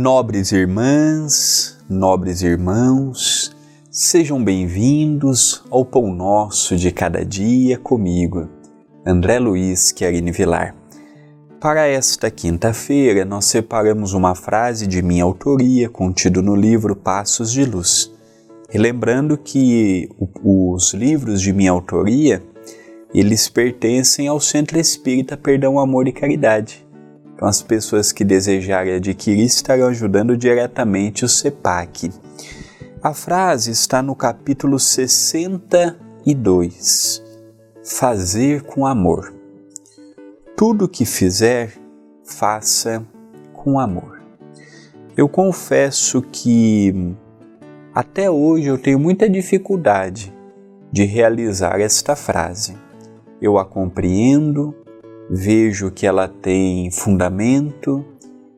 Nobres irmãs, nobres irmãos, sejam bem-vindos ao Pão Nosso de Cada Dia comigo, André Luiz Querini Vilar. Para esta quinta-feira, nós separamos uma frase de minha autoria contida no livro Passos de Luz. Relembrando que os livros de minha autoria, eles pertencem ao Centro Espírita Perdão, Amor e Caridade então, as pessoas que desejarem adquirir estarão ajudando diretamente o CEPAC. A frase está no capítulo 62. Fazer com amor. Tudo que fizer, faça com amor. Eu confesso que até hoje eu tenho muita dificuldade de realizar esta frase. Eu a compreendo, vejo que ela tem fundamento,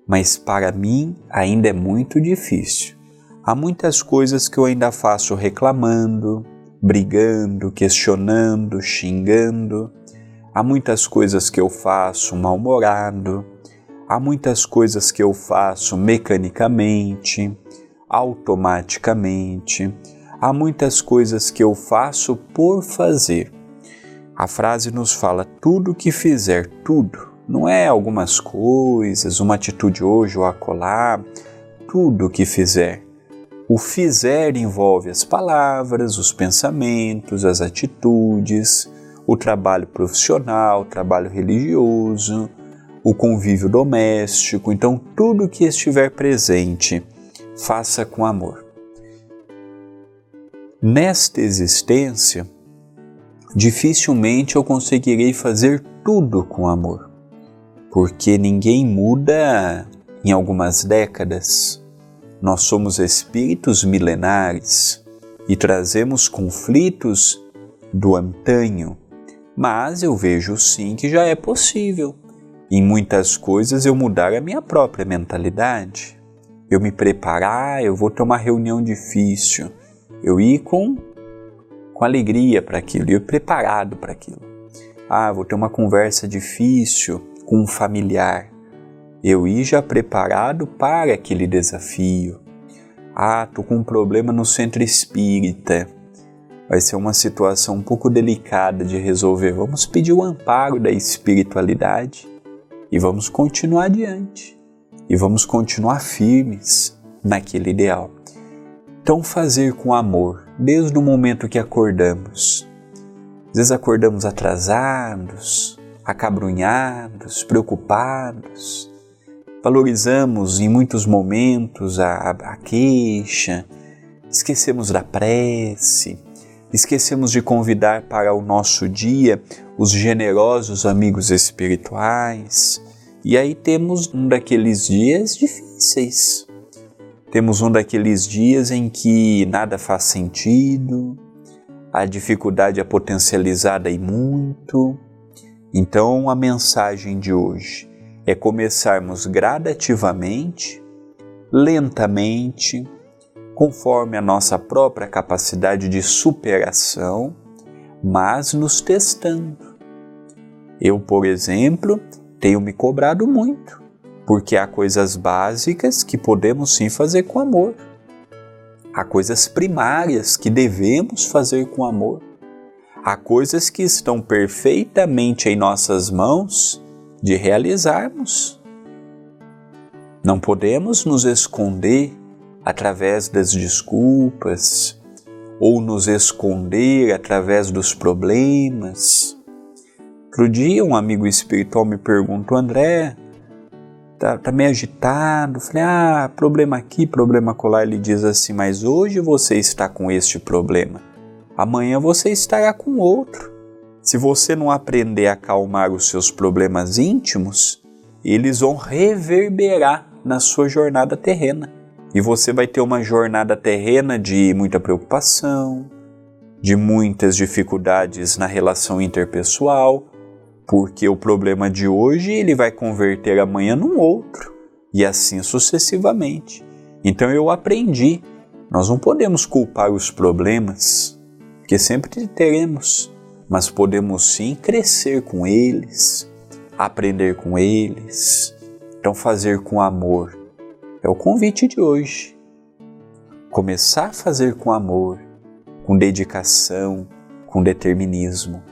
mas para mim ainda é muito difícil. Há muitas coisas que eu ainda faço reclamando, brigando, questionando, xingando. Há muitas coisas que eu faço mal-humorado. Há muitas coisas que eu faço mecanicamente, automaticamente. Há muitas coisas que eu faço por fazer a frase nos fala tudo que fizer, tudo. Não é algumas coisas, uma atitude hoje ou acolá, tudo que fizer. O fizer envolve as palavras, os pensamentos, as atitudes, o trabalho profissional, o trabalho religioso, o convívio doméstico. Então, tudo que estiver presente, faça com amor. Nesta existência, dificilmente eu conseguirei fazer tudo com amor, porque ninguém muda em algumas décadas. Nós somos espíritos milenares e trazemos conflitos do antanho, mas eu vejo sim que já é possível. Em muitas coisas eu mudar a minha própria mentalidade. Eu me preparar, eu vou ter uma reunião difícil. Eu ir com com alegria para aquilo, ir preparado para aquilo. Ah, vou ter uma conversa difícil com um familiar. Eu ir já preparado para aquele desafio. Ah, tô com um problema no centro espírita. Vai ser uma situação um pouco delicada de resolver. Vamos pedir o amparo da espiritualidade e vamos continuar adiante. E vamos continuar firmes naquele ideal. Então, fazer com amor, desde o momento que acordamos. Às vezes acordamos atrasados, acabrunhados, preocupados. Valorizamos em muitos momentos a, a queixa, esquecemos da prece, esquecemos de convidar para o nosso dia os generosos amigos espirituais. E aí temos um daqueles dias difíceis, temos um daqueles dias em que nada faz sentido, a dificuldade é potencializada e muito. Então, a mensagem de hoje é começarmos gradativamente, lentamente, conforme a nossa própria capacidade de superação, mas nos testando. Eu, por exemplo, tenho me cobrado muito porque há coisas básicas que podemos sim fazer com amor. Há coisas primárias que devemos fazer com amor. Há coisas que estão perfeitamente em nossas mãos de realizarmos. Não podemos nos esconder através das desculpas ou nos esconder através dos problemas. Outro dia, um amigo espiritual me perguntou, André, tá, tá meio agitado. Falei, ah, problema aqui, problema colar. Ele diz assim, mas hoje você está com este problema, amanhã você estará com outro. Se você não aprender a acalmar os seus problemas íntimos, eles vão reverberar na sua jornada terrena. E você vai ter uma jornada terrena de muita preocupação, de muitas dificuldades na relação interpessoal, porque o problema de hoje ele vai converter amanhã num outro e assim sucessivamente. Então eu aprendi, nós não podemos culpar os problemas, que sempre teremos, mas podemos sim crescer com eles, aprender com eles, então fazer com amor. É o convite de hoje. Começar a fazer com amor, com dedicação, com determinismo.